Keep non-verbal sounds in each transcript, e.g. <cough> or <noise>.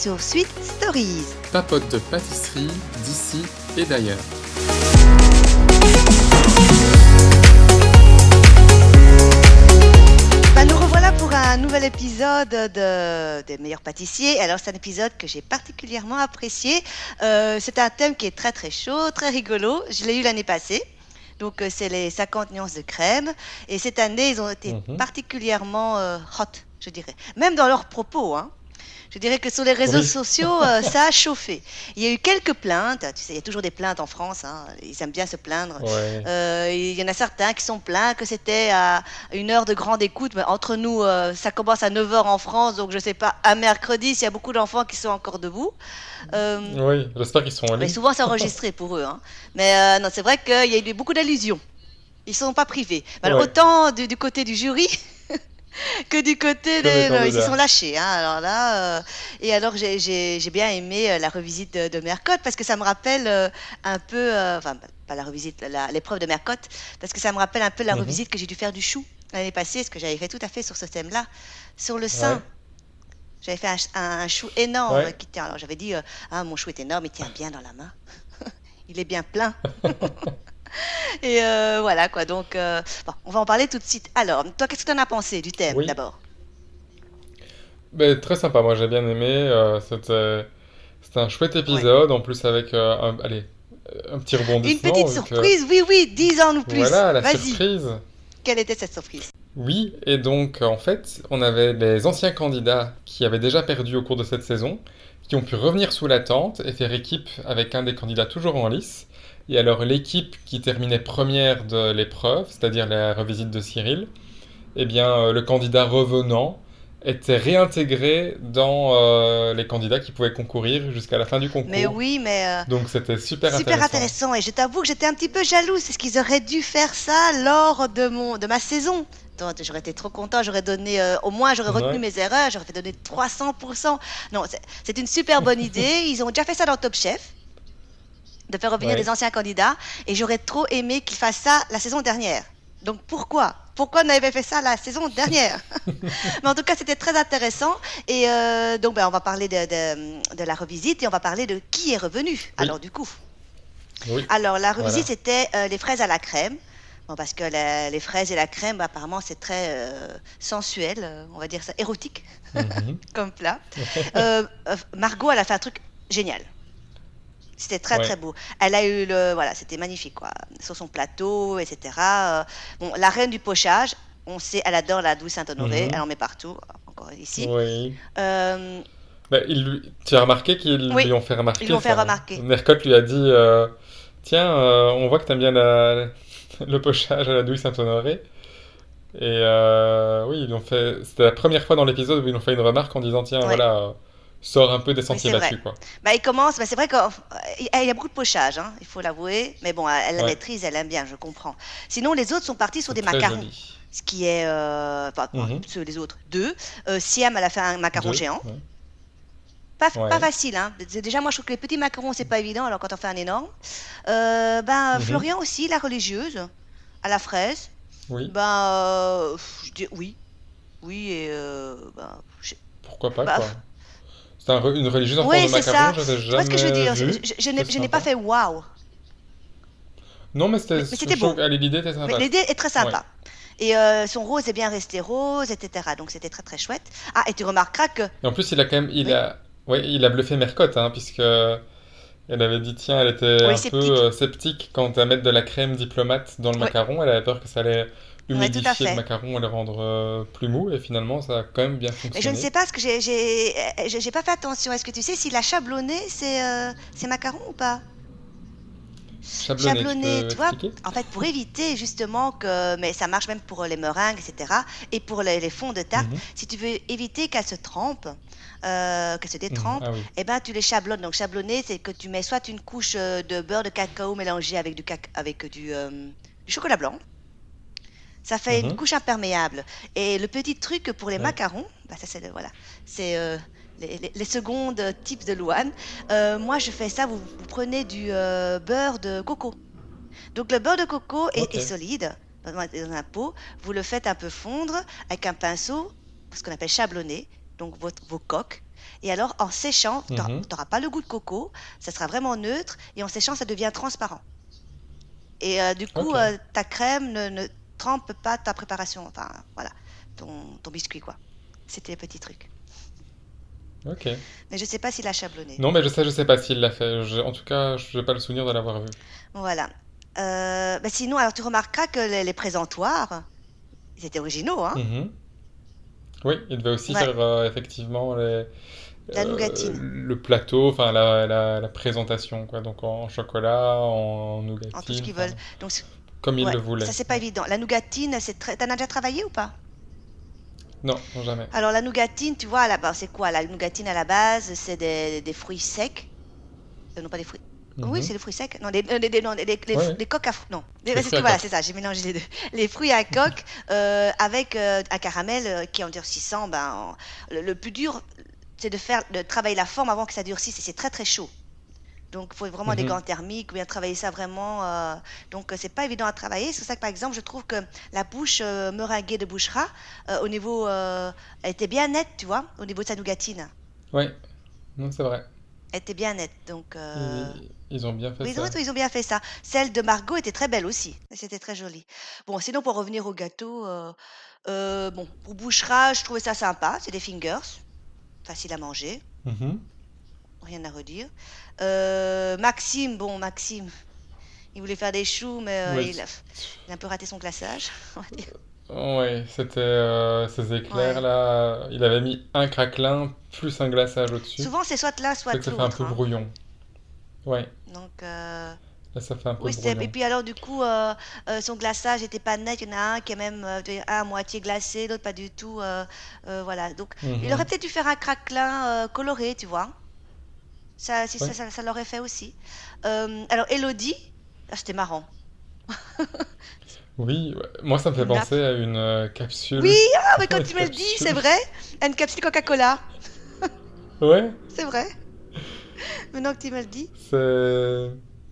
Sur Sweet Stories. Papote de pâtisserie d'ici et d'ailleurs. Bah, nous revoilà pour un nouvel épisode de, des meilleurs pâtissiers. Alors c'est un épisode que j'ai particulièrement apprécié. Euh, c'est un thème qui est très très chaud, très rigolo. Je l'ai eu l'année passée. Donc euh, c'est les 50 nuances de crème. Et cette année, ils ont été Mhm. particulièrement euh, hot, je dirais. Même dans leurs propos. Hein. Je dirais que sur les réseaux Oui. sociaux, euh, ça a chauffé. Il y a eu quelques plaintes. Tu sais, il y a toujours des plaintes en France. hein. Ils aiment bien se plaindre. Ouais. Euh, Il y en a certains qui sont plaints que c'était à une heure de grande écoute. Mais entre nous, euh, ça commence à 9h en France, donc je sais pas, à mercredi, s'il y a beaucoup d'enfants qui sont encore debout. Oui, j'espère qu'ils sont en mais souvent, c'est <laughs> enregistré pour eux. hein. Mais non, c'est vrai qu'il y a eu beaucoup d'allusions. Ils sont pas privés. Mais alors, Ouais. Autant du, du côté du jury <laughs> que du côté des non, ils se sont lâchés. hein. Alors là, euh, et alors j'ai- bien aimé euh, la revisite de, de Mercotte parce que ça me rappelle euh, un peu, euh, enfin pas la revisite, l'épreuve de Mercotte, parce que ça me rappelle un peu la Mhm. revisite que j'ai dû faire du chou l'année passée, ce que j'avais fait tout à fait sur ce thème-là, sur le sein. Ouais. J'avais fait un, ch- un- un chou énorme Ouais. qui tient. Alors j'avais dit, ah mon chou est énorme, il tient bien dans la main. <laughs> il est bien plein. <laughs> <laughs> <laughs> Et euh, voilà quoi. Donc euh, bon, on va en parler tout de suite. Alors, toi, qu'est-ce que tu en as pensé du thème Oui. d'abord? Ben, très sympa, moi j'ai bien aimé. euh, c'était c'était un chouette épisode, en plus avec euh, un, allez, un petit Une rebondissement. petite vu que- surprise, oui, oui, dis-en-nous plus. Voilà, la surprise. quelle était cette surprise? Oui, et donc en fait, on avait les anciens candidats qui avaient déjà perdu au cours de cette saison, qui ont pu revenir sous la tente et faire équipe avec un des candidats toujours en lice. Et alors l'équipe qui terminait première de l'épreuve, c'est-à-dire la revisite de Cyril, eh bien euh, le candidat revenant était réintégré dans euh, les candidats qui pouvaient concourir jusqu'à la fin du concours. Mais oui, mais euh, Donc c'était super, super intéressant. intéressant. Et je t'avoue que j'étais un petit peu jalouse, parce qu'ils auraient dû faire ça lors de mon de ma saison. J'aurais été trop content, j'aurais donné, euh, au moins j'aurais retenu mes erreurs, j'aurais fait donner 300%. Non, c'est- c'est une super bonne idée. <laughs> Ils ont déjà fait ça dans Top Chef, de faire revenir Ouais. des anciens candidats. Et j'aurais trop aimé qu'ils fassent ça la saison dernière. Donc pourquoi? Pourquoi on avait fait ça la saison dernière? <laughs> <laughs> Mais en tout cas, c'était très intéressant. Et euh, donc, ben, on va parler de, de- de la revisite et on va parler de qui est revenu. Alors, du coup, Oui. alors, la revisite, Voilà. c'était euh, les fraises à la crème. Bon, parce que la- les fraises et la crème, bah, apparemment, c'est très euh, sensuel, on va dire ça, érotique Mhm. <laughs> comme plat. Margot, elle a fait un truc génial. C'était très Ouais. très beau. Elle a eu le, voilà, c'était magnifique quoi, sur son plateau, etc. Euh, bon, la reine du pochage, on sait, elle adore la douce Saint-Honoré, Mhm. elle en met partout, encore ici. Oui. Euh, Bah, il Tu as remarqué qu'ils Oui, lui ont fait remarquer ils lui ont fait ça. remarquer. Mercotte lui a dit euh, Tiens, on voit que t'aimes bien la- <laughs> le pochage à la douille Saint-Honoré. Et oui, ils l'ont fait. C'était la première fois dans l'épisode où ils ont fait une remarque en disant Tiens, Ouais. voilà, sors un peu des sentiers battus, quoi. bah, il commence, bah, c'est vrai qu'il y a beaucoup de pochage, hein, il faut l'avouer, mais bon, elle la Ouais. maîtrise, elle aime bien, je comprends. Sinon, les autres sont partis sur des macarons, joli. ce qui est, euh, enfin, ceux- les autres, deux. Euh, Siam, elle a fait un macaron Deux, géant. ouais. Pas, Ouais. pas facile, hein. Déjà, moi, je trouve que les petits macarons, c'est pas évident, alors quand on fait un énorme. Euh, ben, Mhm. Florian aussi, la religieuse, à la fraise. Oui, Ben, euh, je dis oui. Oui, et euh, ben, je- pourquoi pas, bah, quoi. C'est un une religieuse en Oui, forme de c'est macaron, ça. j'avais vois ce que je veux jamais dire? Vu. Je, je- je n'ai pas fait waouh. Non, mais c'était. Beau. l'idée était sympa. l'idée est très sympa. Et euh, son rose est bien resté rose, etc. Donc c'était très très chouette. Ah, et tu remarqueras que Et en plus, il a quand même, il Oui. a, ouais, il a bluffé Mercotte, hein, puisque elle avait dit, tiens, elle était Oui, un sceptique. peu euh, sceptique quant à mettre de la crème diplomate dans le macaron. Elle avait peur que ça allait humidifier le macaron et le rendre euh, plus mou. Et finalement, ça a quand même bien fonctionné. Mais je ne sais pas ce que j'ai pas fait attention. Est-ce que tu sais s'il a chablonné ses, euh, ses macarons ou pas? Chablonné, Chablonné, tu vois, En fait, pour éviter justement que, mais ça marche même pour les meringues, etc. Et pour les, les fonds de tarte, Mhm. si tu veux éviter qu'elles se trempent, euh, qu'elles se détrempent, Ah oui. ben tu les chablonnes. Donc chablonner, c'est que tu mets soit une couche euh, de beurre de cacao mélangé avec du cac- avec du, euh, du chocolat blanc. Ça fait une Mhm. couche imperméable. Et le petit truc pour les Ouais. macarons, bah ça c'est le- voilà, c'est euh, les, les- les secondes types de Louane. Euh, moi je fais ça. Vous, vous prenez du euh, beurre de coco. Donc le beurre de coco est, solide dans, dans un pot. Vous le faites un peu fondre avec un pinceau, ce qu'on appelle chablonner. Donc votre- vos coques. Et alors, en séchant, tu Mhm. n'auras pas le goût de coco, ça sera vraiment neutre, et en séchant, ça devient transparent. Et euh, du coup, euh, ta crème ne, ne trempe pas ta préparation, enfin, voilà, ton, ton biscuit, quoi. C'était le petit truc. Ok. Mais je sais pas s'il a chablonné. Non, mais je sais, je sais pas s'il l'a fait. Je- En tout cas, je n'ai pas le souvenir de l'avoir vu. Voilà. Euh, bah sinon, alors tu remarqueras que les, les présentoirs, ils étaient originaux, hein. Mhm. Oui, il devait aussi Ouais. faire euh, effectivement les, La euh, nougatine. le plateau, enfin la, la, la présentation, quoi. Donc en chocolat, en nougatine, En tout ce qu'ils veulent. Donc, comme il ouais, le voulait. ça c'est pas évident. La nougatine. T'en as déjà travaillé ou pas? Non, jamais. Alors la nougatine, tu vois, c'est quoi? La nougatine à la base, c'est des, des fruits secs. Euh, non, pas des fruits. Oui, Mhm. c'est des fruits secs. Non, des, euh, des, des- non, des, des- Ouais. coques à fruits. Non, c'est- à voilà, ça, j'ai mélangé les deux. <laughs> Les fruits à coque euh, avec euh, un caramel euh, qui, en durcissant, ben, en- le, le plus dur, c'est de faire, de travailler la forme avant que ça durcisse et c'est très très chaud. Donc, il faut vraiment des Mhm. gants thermiques ou bien travailler ça vraiment. donc, c'est pas évident à travailler. C'est pour ça que, par exemple, je trouve que la bouche meringuée de Bouchera, euh, au niveau, elle était bien nette, tu vois, au niveau de sa nougatine. Oui, c'est vrai. Était bien nette. Donc, euh, Ils, ont bien fait oui, ça. ils ont bien fait ça. Celle de Margot était très belle aussi. C'était très joli. Bon, sinon, pour revenir au gâteau, euh, euh, bon, pour Bouchera, je trouvais ça sympa. C'est des fingers, facile à manger, Mhm. rien à redire. Maxime, bon, Maxime, il voulait faire des choux, mais Oui. il, a, il a un peu raté son glaçage, on va dire. Ouais, c'était euh, ces éclairs Ouais. là. Il avait mis un craquelin plus un glaçage au-dessus. Souvent, c'est soit Ça soit que ça fait un l'autre. peu hein. brouillon. Ouais, Donc, euh, là ça fait un peu Oui, c'était- et brouillon. puis alors du coup, euh, son glaçage était pas net. Il y en a un qui est même un à moitié glacé, l'autre pas du tout. voilà. Donc, il Mhm. aurait peut-être dû faire un craquelin coloré, tu vois. Ça, si, ça, Ouais. ça, ça l'aurait fait aussi. Alors, Elodie, ah, c'était marrant. <laughs> Oui, ouais. moi ça me fait penser à une euh, capsule. Oui, ah, mais quand <laughs> tu me le dis, c'est vrai. Une capsule Coca-Cola, <laughs> Ouais, c'est vrai. Maintenant que tu me le dis.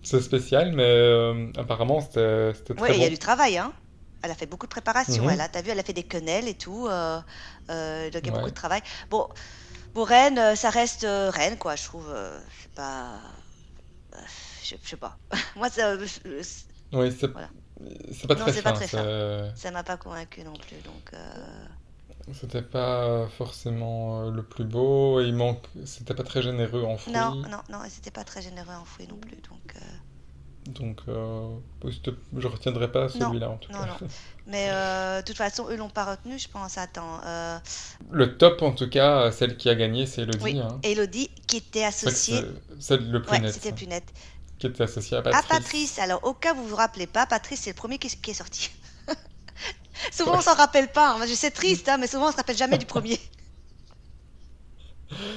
c'est spécial, mais euh, apparemment c'était très il y a bon. du travail, hein. Elle a fait beaucoup de préparation, Mhm. elle a, t'as vu, elle a fait des quenelles et tout, euh, donc il y a beaucoup de travail. Bon, pour Rennes, ça reste Rennes, quoi, je trouve, c'est pas, je, je sais pas. <laughs> Moi, ça, Oui, c'est Voilà. C'est pas Non, très c'est pas fin. très fin. ça m'a pas convaincu non plus, donc. euh, C'était pas forcément euh, le plus beau. et Il manque. C'était pas très généreux en fruits. Non, non, non, et c'était pas très généreux en fruits non plus, donc. euh, Donc euh, je retiendrai pas celui-là en tout non, cas. non. <laughs> Mais euh, de toute façon, eux l'ont pas retenu, je pense. Attends, euh, Le top en tout cas, celle qui a gagné, c'est Elodie. oui, hein. Elodie qui était associée. c'est le plus Ouais, net. c'était plus net. Qui était associé à Ah, Patrice. Patrice, alors au cas où vous vous rappelez pas, Patrice c'est le premier qui, qui est sorti. <laughs> souvent on s'en rappelle pas, hein. Je sais triste, hein, mais souvent on se rappelle jamais du premier. <laughs>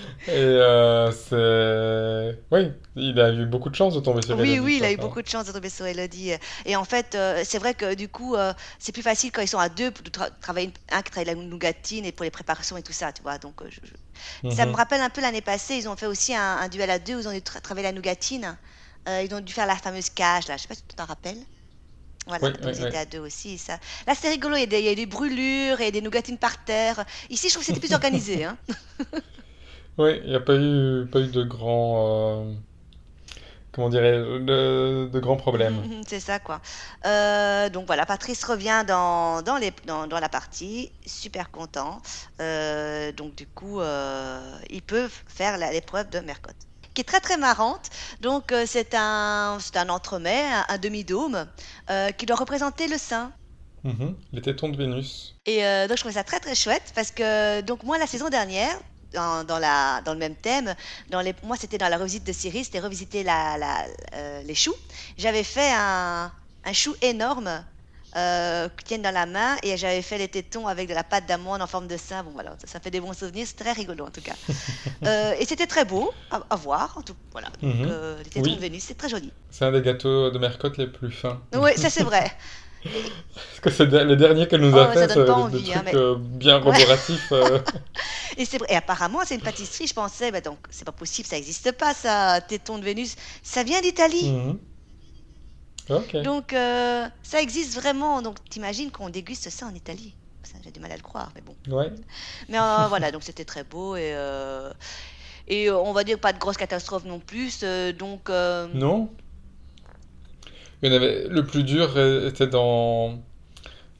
<laughs> Et euh, c'est. Oui, il a eu beaucoup de chance de tomber sur Oui, Elodie, oui, il a eu quoi. beaucoup de chance de tomber sur Elodie. Et en fait, euh, c'est vrai que du coup, euh, c'est plus facile quand ils sont à deux pour tra- travailler une- un qui travaille la nougatine et pour les préparations et tout ça, tu vois. Donc, euh, ça me Mhm. rappelle un peu l'année passée, ils ont fait aussi un, un duel à deux où ils ont dû tra- travailler la nougatine. Euh, ils ont dû faire la fameuse cage, là. Je sais pas si tu t'en rappelles. Voilà, ils oui. étaient à deux aussi. Ça. Là, c'était rigolo. Il y, a des, il y a des brûlures et des nougatines par terre. Ici, je trouve que c'était plus <laughs> organisé. Hein. Oui, il n'y a pas eu, pas eu de grands. euh, Comment dirais-je de, de grands problèmes. <laughs> C'est ça, quoi. Euh, donc voilà, Patrice revient dans, dans, les, dans, dans la partie, super content. Euh, donc du coup, ils peuvent faire l'épreuve de Mercotte, qui est très très marrante. Donc euh, c'est un, c'est un entremets, un, un demi-dôme, euh, qui doit représenter le sein. Mhm. Les tétons de Vénus. Et euh, donc je trouvais ça très très chouette parce que donc moi la saison dernière dans, dans la, dans le même thème, dans les, moi c'était dans la revisite de Syrie, c'était revisiter la, la, euh, les choux. J'avais fait un, un chou énorme euh, qui tiennent dans la main et j'avais fait les tétons avec de la pâte d'amande en forme de sein. Bon voilà, ça, ça fait des bons souvenirs, c'est très rigolo en tout cas. <laughs> Euh, et c'était très beau à, à voir. En tout, voilà, donc Mhm. euh, les tétons Oui. de Vénus, c'est très joli. C'est un des gâteaux de Mercotte les plus fins. Oui, ça c'est vrai. <laughs> Parce que c'est les derniers qu'elle nous a fait, c'est des hein, mais- euh, bien Ouais. euh. <laughs> Et, vrai- et apparemment, c'est une pâtisserie, je pensais, bah donc c'est pas possible, ça n'existe pas, ça, téton de Vénus. Ça vient d'Italie. Mhm. Donc, euh, ça existe vraiment. Donc, t'imagines qu'on déguste ça en Italie. j'ai du mal à le croire, mais bon. Ouais. Mais euh, <laughs> voilà, donc c'était très beau et, euh, et on va dire pas de grosse catastrophe non plus. donc, Non? Il y en avait... Le plus dur était dans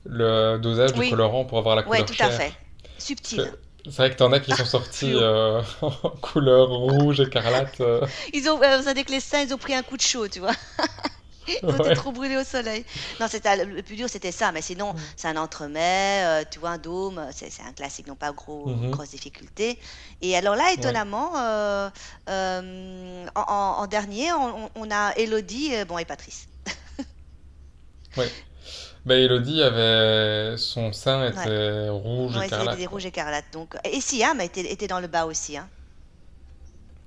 le dosage du oui, colorant pour avoir la couleur tout à chair. fait. Subtil. c'est vrai que t'en as qui sont sortis euh, <laughs> en couleur rouge, écarlate. euh, Ils ont, euh, vous savez que les seins, ils ont pris un coup de chaud, tu vois. <laughs> Été Ouais. trop brûlés au soleil. Non, c'était le plus dur, c'était ça. Mais sinon, c'est un entremets, euh, tu vois, un dôme, c'est un classique, non pas gros, Mhm. grosse difficulté. Et alors là, Ouais. étonnamment, euh, euh, en, dernier, on, a Elodie, euh, bon, et Patrice. <laughs> Ouais. Bah, Elodie avait... Son sein Ouais. était rouge, Ouais, écarlate, des quoi. rouges écarlates. Donc, et Siam était, était dans le bas aussi. Hein.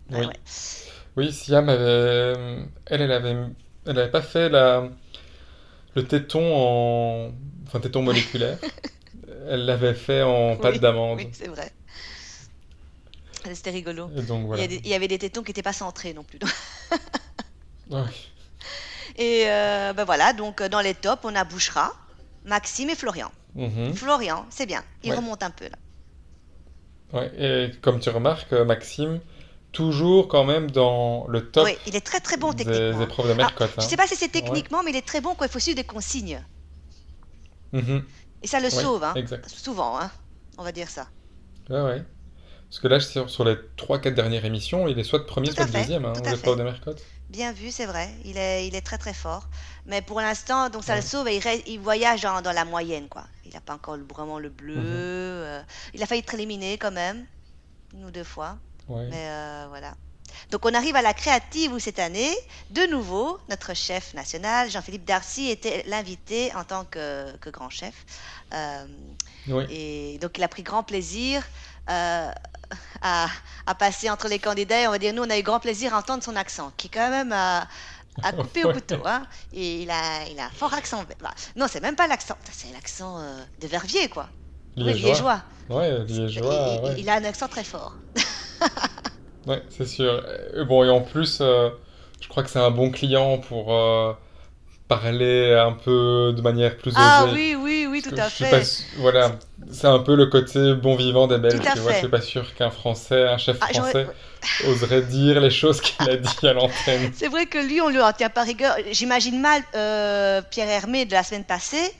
Ouais, Oui. ouais. Oui, Siam avait... Elle, elle avait... Elle avait pas fait la... le téton en... Enfin, téton moléculaire. <laughs> Elle l'avait fait en pâte Oui, d'amande. oui, c'est vrai. C'était rigolo. Et donc, Il y, voilà. des- il y avait des tétons qui n'étaient pas centrés non plus. <laughs> Ouais. Et euh, ben voilà, donc dans les tops, on a Bouchera, Maxime et Florian. Mhm. Florian, c'est bien, il Ouais. remonte un peu là. Ouais. Et comme tu remarques, euh, Maxime, toujours quand même dans le top Oui, il est très très bon des techniquement. hein. épreuves de Alors, Mercotte. je hein. sais pas si c'est Ouais. techniquement, mais il est très bon quand il faut suivre des consignes. Mhm. Et ça le Ouais, sauve, hein. exact. souvent, hein. on va dire ça. Ouais, ouais. Parce que là, sur, sur les 3-4 dernières émissions, il est soit premier, soit deuxième hein, aux épreuves de Mercotte. Bien vu, c'est vrai, il est, il est très très fort. Mais pour l'instant, donc ça Ouais. le sauve et il, reste- il voyage dans, dans la moyenne, quoi. Il n'a pas encore vraiment le bleu. Mhm. euh, il a failli être éliminé quand même, une ou deux fois. Ouais. Mais euh, voilà. Donc on arrive à la créative où cette année, de nouveau, notre chef national, Jean-Philippe Darcy, était l'invité en tant que, que grand chef. Euh, Oui. et donc il a pris grand plaisir euh, à, à passer entre les candidats. Et on va dire, nous, on a eu grand plaisir à entendre son accent, qui est quand même à, à <laughs> couper au couteau. Hein. Et il a, il a un fort accent. Bah, non, c'est même pas l'accent, c'est l'accent euh, de Verviers, quoi. Oui, Liégeois. liégeois. Ouais, Il, liégeois, il- ouais. il a un accent très fort. <laughs> Ouais, c'est sûr. Et bon, et en plus, euh, je crois que c'est un bon client pour euh, parler un peu de manière plus Ah osée. oui, oui, oui, tout à pas fait. Voilà, c'est un peu le côté bon vivant des Belges, Tout à tu vois. Je suis pas sûr qu'un Français, un chef Ah, français, oserait dire les choses <laughs> qu'il a dit à l'antenne. C'est vrai que lui, on lui en tient pas rigueur. J'imagine mal euh, Pierre Hermé de la semaine passée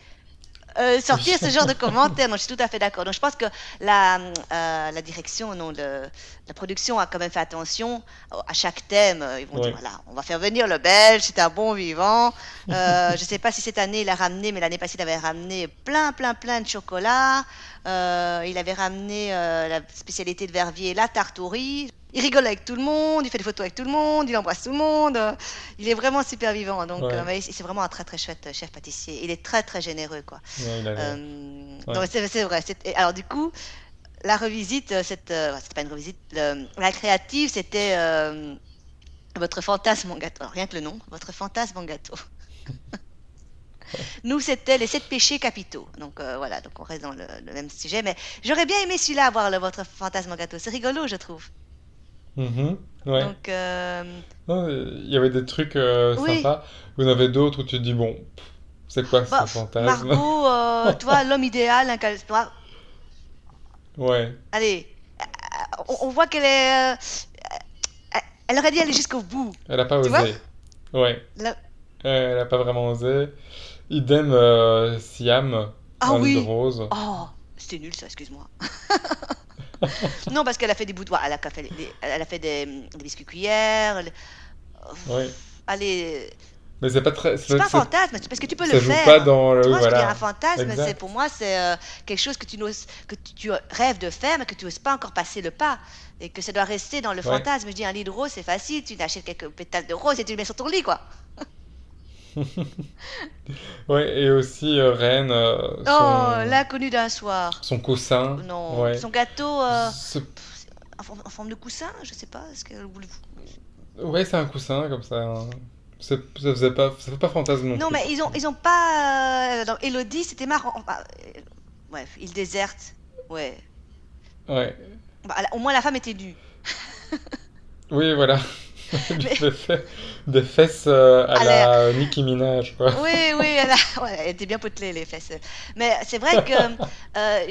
euh, sortir ce genre de commentaires. Non, je suis tout à fait d'accord. Donc, je pense que la, euh, la direction, non, le- la production a quand même fait attention à chaque thème. Ils vont Ouais. dire, voilà, on va faire venir le Belge, c'est un bon vivant. Euh, je sais pas si cette année il a ramené, mais l'année passée il avait ramené plein, plein, plein de chocolat. Euh, il avait ramené euh, la spécialité de Verviers, la riz. Il rigole avec tout le monde, il fait des photos avec tout le monde, il embrasse tout le monde. Euh, Il est vraiment super vivant. Donc, Ouais. euh, c'est vraiment un très, très chouette chef pâtissier. Il est très, très généreux, quoi. Ouais, Euh, Ouais. c'est vrai. Alors du coup, la revisite, euh, cette, euh, c'était pas une revisite, le- la créative, c'était euh, votre fantasme en gâteau. Alors, rien que le nom, votre fantasme en gâteau. <laughs> Nous, c'était les sept péchés capitaux. Donc euh, voilà, donc on reste dans le, le même sujet. Mais j'aurais bien aimé celui-là, avoir le, votre fantasme en gâteau. C'est rigolo, je trouve. Mhm, ouais. Donc euh, Non, Il y avait des trucs euh, Oui. sympas. Y en avait d'autres où tu te dis, bon, c'est quoi bah, ce fantasme? Margot, euh, <laughs> tu vois, l'homme idéal, un cal- tu vois, Ouais, allez, euh, on, on voit qu'elle est, euh, elle aurait dû aller jusqu'au bout. elle a pas Tu osé. Ouais, elle a pas vraiment osé. Idem Siam Ah dans oui. l'île rose. Oh, c'était nul ça, excuse-moi. <laughs> non, parce qu'elle a fait des de... Elle a fait des, elle a fait des, des biscuits cuillères. elle- Ouais. Allez, Mais c'est pas très. c'est pas un fantasme, parce que tu peux ça le joue faire. pas dans le. Tu vois, je voilà. un fantasme, c'est pour moi, c'est euh, quelque chose que tu, n'oses- que tu, tu rêves de faire, mais que tu n'oses pas encore passer le pas. Et que ça doit rester dans le Ouais. fantasme. Je dis, un lit de rose, c'est facile, tu achètes quelques pétales de rose et tu le mets sur ton lit, quoi. <laughs> Ouais, et aussi euh, Rennes, euh, Oh, son, l'inconnu d'un soir. son coussin. Non, Ouais. son gâteau euh, Ce- en, forme- en forme de coussin, je sais pas. Est-ce que Ouais, c'est un coussin comme ça. hein. Ça faisait pas, ça fait pas fantasme non, Non, mais ils ont, ils ont pas. euh, dans Elodie, c'était marrant. Enfin, euh, bref, il déserte. Ouais. Ouais. Bah, au moins, la femme était nue. Oui, voilà. <laughs> Avait fait des fesses euh, à À la Nicki Minaj, quoi. Oui, oui, elle, a- <laughs> ouais, elle était bien potelée, les fesses. Mais c'est vrai que <laughs> euh,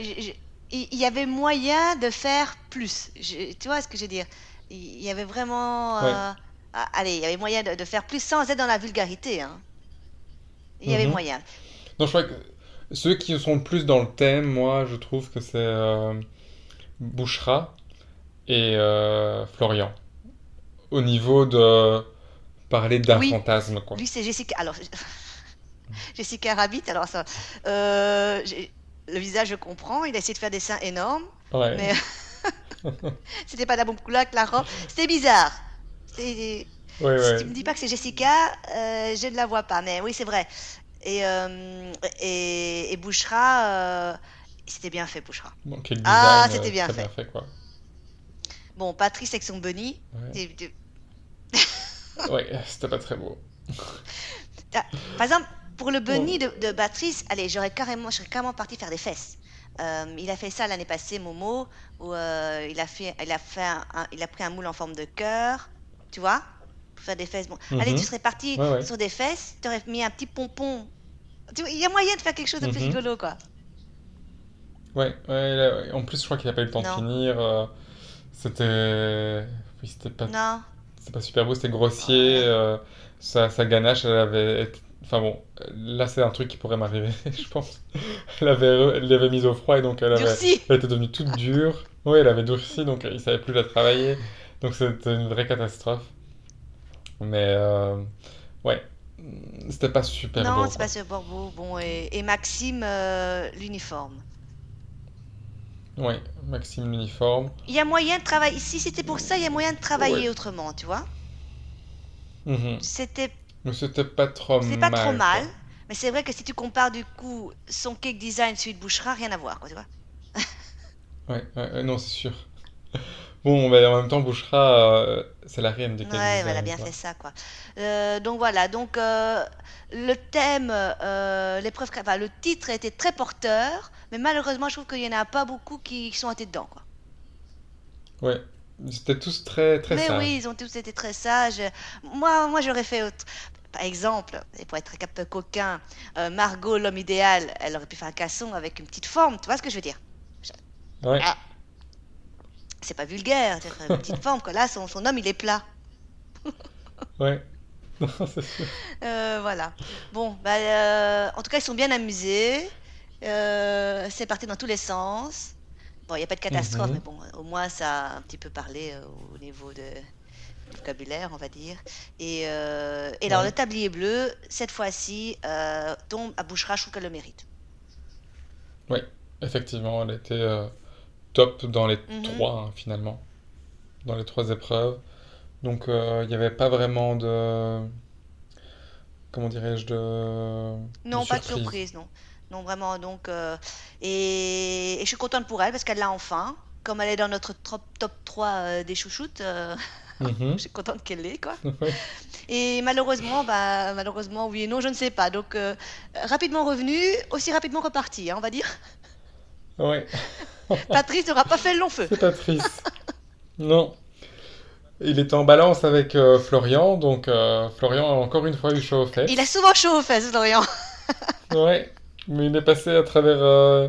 il y avait moyen de faire plus. Je- tu vois ce que je veux dire? Il y avait vraiment. Ouais. euh, ah, allez, il y avait moyen de, de faire plus sans être dans la vulgarité. hein. Il y avait Mhm. moyen. Non, je crois que ceux qui sont le plus dans le thème, moi, je trouve que c'est Bouchra et Florian. Au niveau de parler d'un Oui. fantasme, quoi. Lui, c'est Jessica. Alors, <laughs> Jessica Rabbit, alors ça. euh, le visage, je comprends. Il a essayé de faire des seins énormes. Ouais. Mais <laughs> c'était pas la bombe couleur avec la robe. C'était bizarre. C'était- Ouais, Si ouais. tu me dis pas que c'est Jessica, euh, je ne la vois pas. Mais oui, c'est vrai. Et, euh, et, et Bouchra, euh, c'était bien fait, Bouchra. Ah, c'était bien très fait. bien fait, quoi. Bon, Patrice avec son bunny. Ouais, <laughs> c'était pas très beau. Par exemple, pour le bunny de, de Patrice, allez, j'aurais carrément, carrément parti faire des fesses. Euh, il a fait ça l'année passée, Momo, où euh, il a fait, il a fait, un- un- il a pris un moule en forme de cœur, tu vois, pour faire des fesses. Bon, allez, Mhm. tu serais parti Ouais, ouais. sur des fesses, tu aurais mis un petit pompon. Il y a moyen de faire quelque chose de plus Mhm. rigolo, quoi. Ouais, ouais, là, en plus, je crois qu'il a pas eu le temps Non. de finir. euh, c'était. Oui, c'était pas Non, C'est pas super beau, c'était grossier. Euh, sa, sa ganache, elle avait. Enfin bon, là c'est un truc qui pourrait m'arriver, <laughs> je pense. Elle avait, elle l'avait mise au froid et donc elle, avait, elle était devenue toute dure. Oui, elle avait durci donc il savait plus la travailler. Donc c'était une vraie catastrophe. Mais euh, ouais, c'était pas super Non, beau. c'est quoi. pas super beau. Bon, et, et Maxime, euh, l'uniforme. Ouais, Maxime l'uniforme. Il y a moyen de travailler. Si c'était pour ça, il y a moyen de travailler Ouais. autrement, tu vois. Mhm. C'était Mais c'était pas trop C'est mal. pas trop quoi. mal, mais c'est vrai que si tu compares du coup son cake design celui de Bouchera, rien à voir, quoi, tu vois. Ouais, ouais, non, c'est sûr. Bon, mais en même temps, Bouchra, euh, c'est la reine du Ouais, elle a bien quoi. fait ça, quoi. Euh, donc voilà, donc euh, le thème, l'épreuve, enfin, le titre était très porteur, mais malheureusement, je trouve qu'il y en a pas beaucoup qui sont été dedans, quoi. Ouais, ils étaient tous très, très mais sages. oui, ils ont tous été très sages. Moi, moi, j'aurais fait autre. Par exemple, et pour être un peu coquin, Margot, l'homme idéal, elle aurait pu faire un casson avec une petite forme, tu vois ce que je veux dire? Ouais, Ah. C'est pas vulgaire, c'est une petite forme, quoi. Là, son, son homme, il est plat. <laughs> ouais. <laughs> Non, c'est sûr. Euh, voilà. Bon, bah, euh, en tout cas, ils sont bien amusés. Euh, c'est parti dans tous les sens. Bon, il n'y a pas de catastrophe, Mhm. mais bon, au moins, ça a un petit peu parlé au niveau de du vocabulaire, on va dire. Et, alors, le tablier bleu, cette fois-ci, tombe à Bouchera, je trouve qu'elle le mérite. Effectivement, elle était top dans les Mhm. trois, hein, finalement. Dans les trois épreuves. Donc, euh, il n'y avait pas vraiment de... Comment dirais-je, de... Non, de pas de surprise. non. Non, vraiment, donc... euh, et, et je suis contente pour elle, parce qu'elle l'a enfin. Comme elle est dans notre top, top 3 euh, des chouchoutes, euh, Mhm. <laughs> je suis contente qu'elle l'ait, quoi. <laughs> Et malheureusement, bah, malheureusement, oui et non, je ne sais pas. Donc, euh, rapidement revenu, aussi rapidement reparti, hein, on va dire. Ouais, <laughs> <laughs> Patrice n'aura pas fait le long feu. c'est Patrice. Non. Il était en balance avec euh, Florian, donc euh, Florian a encore une fois eu chaud aux fesses. Il a souvent chaud aux fesses, Florian. Ouais, mais il est passé à travers euh,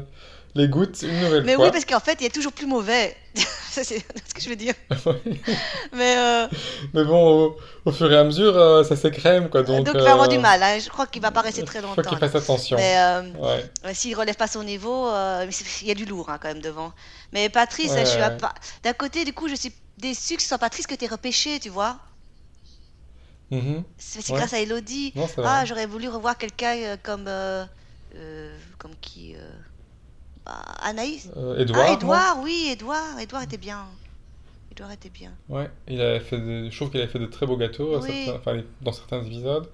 les gouttes une nouvelle Mais fois. oui, parce qu'en fait, il est toujours plus mauvais. <laughs> Ça, c'est ce que je veux dire. <laughs> Mais, euh, Mais bon, au, au fur et à mesure, euh, ça s'écrème, quoi. Donc, donc, il va avoir euh, du mal. hein. Je crois qu'il va pas rester très faut longtemps. qu'il là. fasse attention. Mais euh, Ouais, s'il relève pas son niveau, mais il y a du lourd hein, quand même devant. Mais Patrice, Ouais, je suis à ouais. pas- d'un côté, du coup, je suis déçue que ce soit Patrice que tu repêché, tu vois. Mhm. C'est grâce à Elodie. Non, Ah, j'aurais voulu revoir quelqu'un comme. comme qui Anaïs Euh, Edouard, Ah, Edouard, oui, Edouard. Edouard était bien. Edouard était bien. Ouais, il avait fait je trouve qu'il avait fait de très beaux gâteaux à Oui. certains- enfin, les- dans certains épisodes.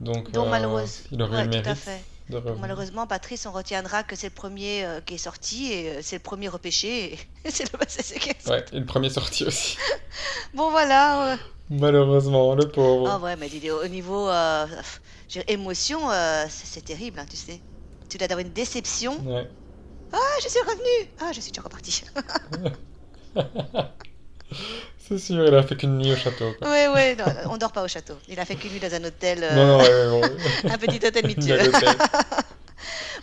Donc, Donc, euh, malheureuse- il aurait ouais, tout à fait. Donc, malheureusement, Patrice, on retiendra que c'est le premier euh, qui est sorti et euh, c'est le premier repêché. et <laughs> c'est le est. Ouais, et le premier sorti aussi. <laughs> Bon, voilà. Malheureusement, le pauvre. Ah ouais, mais au niveau émotion, c'est c'est terrible, hein, tu sais. Tu dois avoir une déception. Ouais. Ah, je suis revenu. Ah, je suis déjà reparti. C'est <laughs> C'est sûr, il a fait qu'une nuit au château. Oui, oui, on dort pas au château. Il a fait qu'une nuit dans un hôtel. Euh, non, non, ouais, <laughs> un petit hôtel <laughs> mitueux.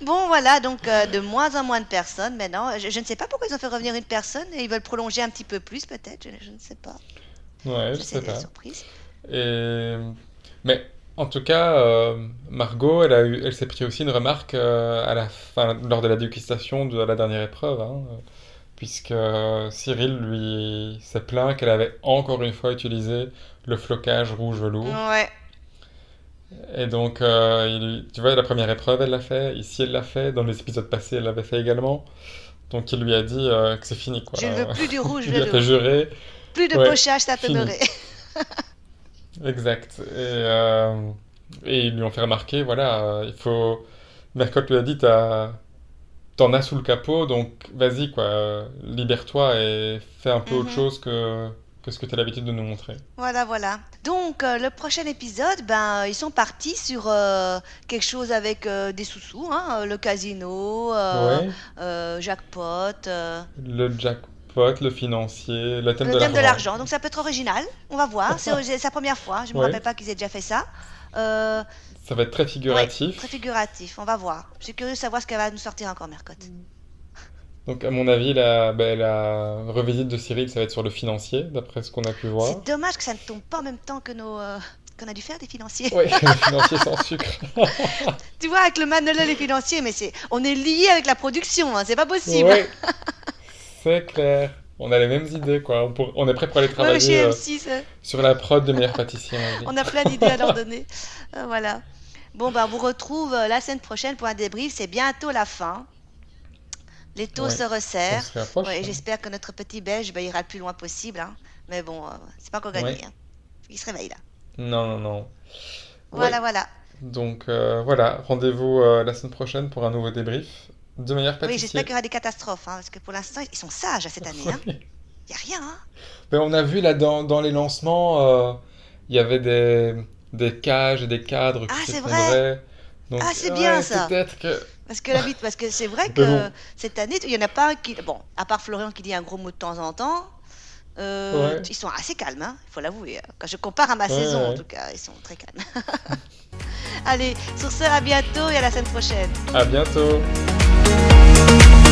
bon, voilà, donc euh, de moins en moins de personnes maintenant. Je, je, ne sais pas pourquoi ils ont fait revenir une personne et ils veulent prolonger un petit peu plus, peut-être. Je, je, ne sais pas. Ouais, je, sais pas. Surprise. Et... Mais en tout cas, euh, Margot, elle, a eu, elle s'est pris aussi une remarque euh, à la fin, lors de la dégustation de la dernière épreuve, hein, puisque Cyril lui s'est plaint qu'elle avait encore une fois utilisé le flocage rouge velours. Ouais. Et donc, euh, il, tu vois, la première épreuve, elle l'a fait. Ici, elle l'a fait. Dans les épisodes passés, elle l'avait fait également. Donc, il lui a dit que c'est fini, quoi. Je ne veux plus du <laughs> rouge velours. il a fait jurer. Plus de pochage, ça <laughs> Exact. Et, euh, et, ils lui ont fait remarquer, voilà, euh, il faut... Mercotte lui a dit, t'en as sous le capot, donc vas-y, quoi, libère-toi et fais un peu autre mhm. chose que, que ce que tu as l'habitude de nous montrer. Voilà, voilà. Donc, euh, le prochain épisode, ben, ils sont partis sur quelque chose avec des sous-sous, hein, le casino, jackpot. Le jackpot le financier, le thème le de thème de l'argent. Donc ça peut être original. On va voir. C'est sa première fois. Je ne me rappelle pas qu'ils aient déjà fait ça. Euh, ça va être très figuratif. très figuratif. On va voir. Je suis curieux de savoir ce qu'elle va nous sortir encore, Mercotte. <laughs> Donc, à mon avis, la, ben, la revisite de Cyril, ça va être sur le financier, d'après ce qu'on a pu voir. C'est dommage que ça ne tombe pas en même temps que nos. Euh, qu'on a dû faire des financiers. Oui, les <laughs> financiers sans sucre. tu vois, avec le Manolo, les financiers, mais c'est, on est lié avec la production, hein, c'est pas possible. <laughs> C'est clair. On a les mêmes idées, quoi. On, est prêt pour aller travailler euh, sur la prod de meilleurs pâtissiers. on a plein d'idées à leur <laughs> donner. Euh, voilà. Bon, bah, on vous retrouve euh, la semaine prochaine pour un débrief. C'est bientôt la fin. Les taux se resserrent. Hein. J'espère que notre petit belge bah, ira le plus loin possible. Hein. Mais bon, c'est pas encore gagné. Hein. Il se réveille là. Non, non, non. Voilà, voilà. Donc voilà, rendez-vous la semaine prochaine pour un nouveau débrief. De manière Oui, j'espère qu'il y aura des catastrophes, hein, parce que pour l'instant, ils sont sages cette année. Il hein. n'y a rien. Hein. Ben, on a vu là dans, dans les lancements, euh, il y avait des, des cages et des cadres qui ah, c'est vrai. Donc, ah, c'est bien ça. Peut-être que. Parce que, la parce que c'est vrai <laughs> que cette année, il n'y en a pas un qui. Bon, à part Florian qui dit un gros mot de temps en temps, euh, ils sont assez calmes, hein, il faut l'avouer. Quand je compare à ma saison, en tout cas, ils sont très calmes. <laughs> Allez, sur ce, à bientôt et à la semaine prochaine. À bientôt. Thank you.